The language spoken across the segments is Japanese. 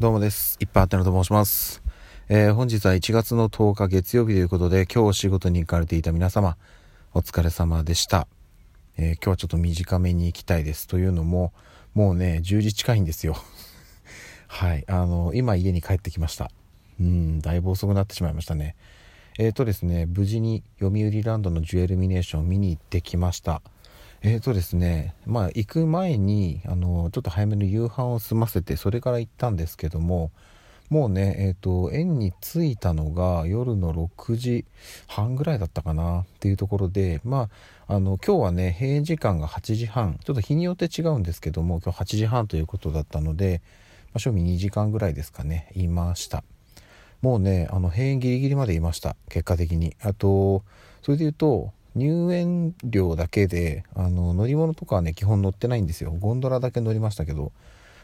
どうもです。いっぱいあてのと申します。えー、本日は1月の10日月曜日ということで、今日お仕事に行かれていた皆様、お疲れ様でした。えー、今日はちょっと短めに行きたいです。というのも、もうね、10時近いんですよ。はい。あの、今家に帰ってきました。うん、だいぶ遅くなってしまいましたね。えっ、ー、とですね、無事に読売ランドのジュエルミネーションを見に行ってきました。えーとですね、まあ行く前に、あの、ちょっと早めの夕飯を済ませて、それから行ったんですけども、もうね、えっ、ー、と、園に着いたのが夜の6時半ぐらいだったかなっていうところで、まあ、あの、今日はね、閉園時間が8時半、ちょっと日によって違うんですけども、今日8時半ということだったので、まあ、賞味2時間ぐらいですかね、いました。もうね、あの、閉園ギリギリまでいました、結果的に。あと、それで言うと、入園料だけであの乗り物とかはね基本乗ってないんですよ。ゴンドラだけ乗りましたけど。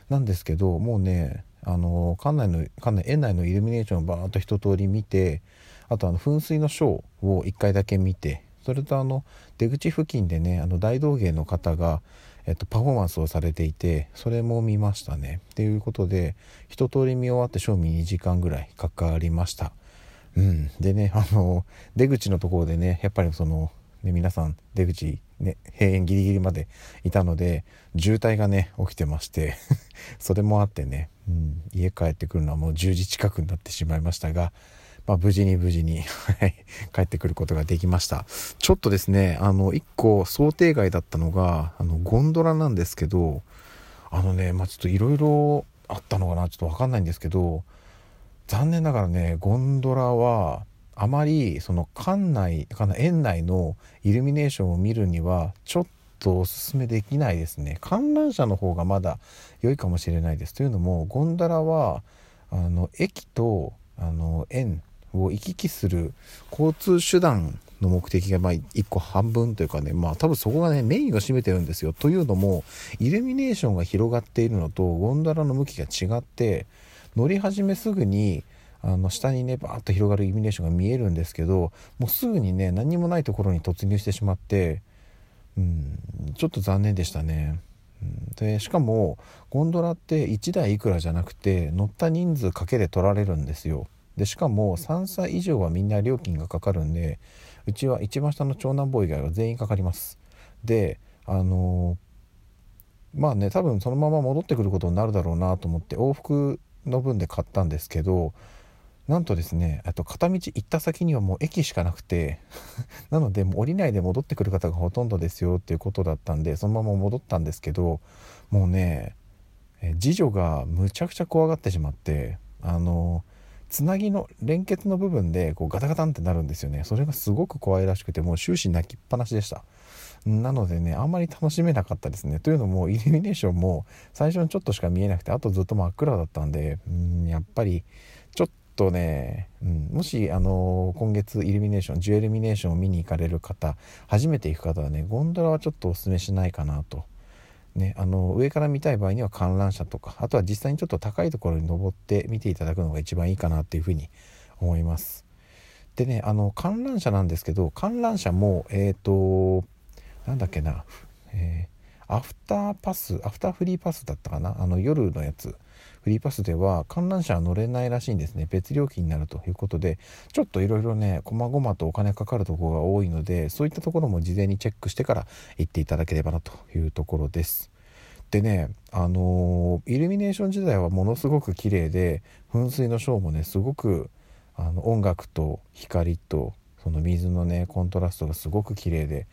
なんですけどもうねあの館内の館内園内のイルミネーションをバーッと一通り見てあとあの噴水のショーを1回だけ見てそれとあの出口付近でねあの大道芸の方が、えっと、パフォーマンスをされていてそれも見ましたね。っていうことで一通り見終わって賞味2時間ぐらいかかりました。うん、でねあの出口のところでねやっぱりその、ね、皆さん出口、ね、閉園ギリギリまでいたので渋滞がね起きてまして それもあってね、うん、家帰ってくるのはもう10時近くになってしまいましたが、まあ、無事に無事に 帰ってくることができました。ちょっとですねあの1個想定外だったのがあのゴンドラなんですけどあのねまあちょっといろいろあったのかなちょっと分かんないんですけど残念ながらねゴンドラはあまりその館内園内のイルミネーションを見るにはちょっとおすすめできないですね。観覧車の方がまだ良いかもしれないです。というのもゴンドラはあの駅とあの園を行き来する交通手段の目的がまあ1個半分というかねまあ多分そこがねメインを占めてるんですよ。というのもイルミネーションが広がっているのとゴンドラの向きが違って乗り始めすぐにあの下にねバーッと広がるイルミネーションが見えるんですけどもうすぐにね何もないところに突入してしまって、うん、ちょっと残念でしたね。でしかもゴンドラって1台いくらじゃなくて乗った人数かけで取られるんですよ。でしかも3歳以上はみんな料金がかかるんでうちは一番下の長男坊以外は全員かかります。であのまあね多分そのまま戻ってくることになるだろうなと思って往復の分で買ったんですけどなんとですねあと片道行った先にはもう駅しかなくて なのでもう降りないで戻ってくる方がほとんどですよっていうことだったんでそのまま戻ったんですけどもうね次女がむちゃくちゃ怖がってしまってあのつなぎの連結の部分でこうガタガタンってなるんですよね。それがすごく怖いらしくてもう終始泣きっぱなしでした。なのでねあんまり楽しめなかったですね。というのもイルミネーションも最初にちょっとしか見えなくてあとずっと真っ暗だったんでうんやっぱりちょっとね、うん、もしあの今月イルミネーションジュエルミネーションを見に行かれる方初めて行く方はねゴンドラはちょっとおすすめしないかなと。ね、あの上から見たい場合には観覧車とかあとは実際にちょっと高いところに登って見ていただくのが一番いいかなっていうふうに思います。でねあの観覧車なんですけど観覧車もえっ、ー、となんだっけな、えー、アフターパスアフターフリーパスだったかな？あの夜のやつ。フリーパスでは観覧車は乗れないらしいんですね。別料金になるということでちょっといろいろね細々とお金かかるところが多いのでそういったところも事前にチェックしてから行っていただければなというところです。でねあのー、イルミネーション時代はものすごく綺麗で噴水のショーもねすごくあの音楽と光とその水のねコントラストがすごく綺麗で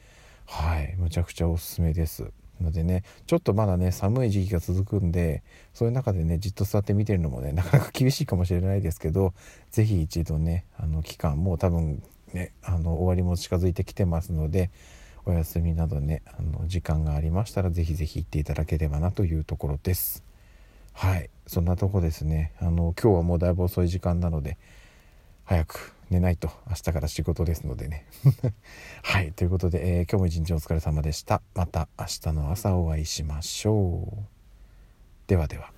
はいむちゃくちゃおすすめです。のでねちょっとまだね寒い時期が続くんでそういう中でねじっと座って見てるのもねなかなか厳しいかもしれないですけど是非一度ねあの期間もう多分ねあの終わりも近づいてきてますのでお休みなどねあの時間がありましたら是非是非行っていただければなというところです。はい。そんなとこですね。あの今日はもうだいぶ遅い時間なので早く寝ないと明日から仕事ですのでね。はいということで、えー、今日も一日お疲れ様でした。また明日の朝お会いしましょう。ではでは。